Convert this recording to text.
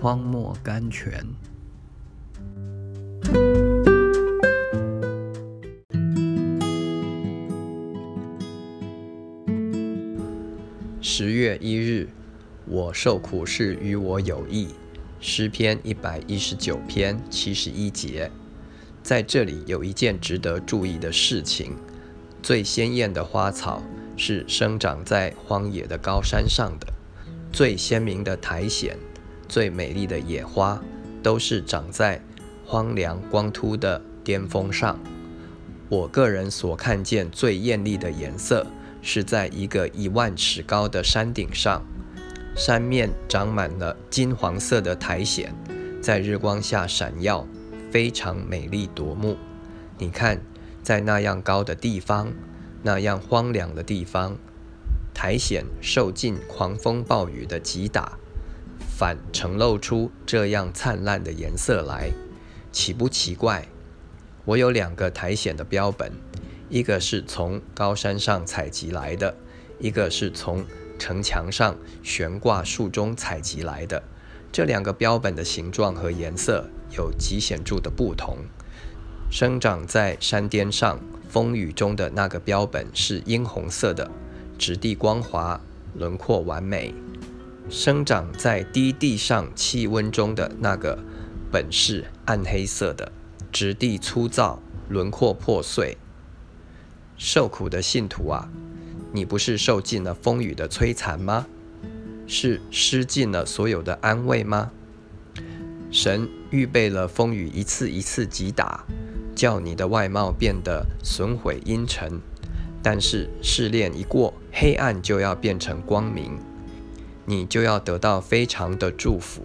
荒漠甘泉。十月一日，我受苦是与我有益。诗篇一百一十九篇七十一节，在这里有一件值得注意的事情：最鲜艳的花草是生长在荒野的高山上的；最鲜明的苔藓、最美丽的野花，都是长在荒凉光秃的巅峰上。我个人所看见最艳丽的颜色。是在一个一万尺高的山顶上，山面长满了金黄色的苔藓，在日光下闪耀，非常美丽夺目。你看，在那样高的地方，那样荒凉的地方，苔藓受尽狂风暴雨的击打，反呈露出这样灿烂的颜色来，奇不奇怪？我有两个苔藓的标本。一个是从高山上采集来的，一个是从城墙上悬挂树中采集来的。这两个标本的形状和颜色有极显著的不同。生长在山巅上风雨中的那个标本是殷红色的，质地光滑，轮廓完美；生长在低地上气温中的那个本是暗黑色的，质地粗糙，轮廓破碎。受苦的信徒啊，你不是受尽了风雨的摧残吗？是失尽了所有的安慰吗？神预备了风雨一次一次击打，叫你的外貌变得损毁阴沉。但是试炼一过，黑暗就要变成光明，你就要得到非常的祝福。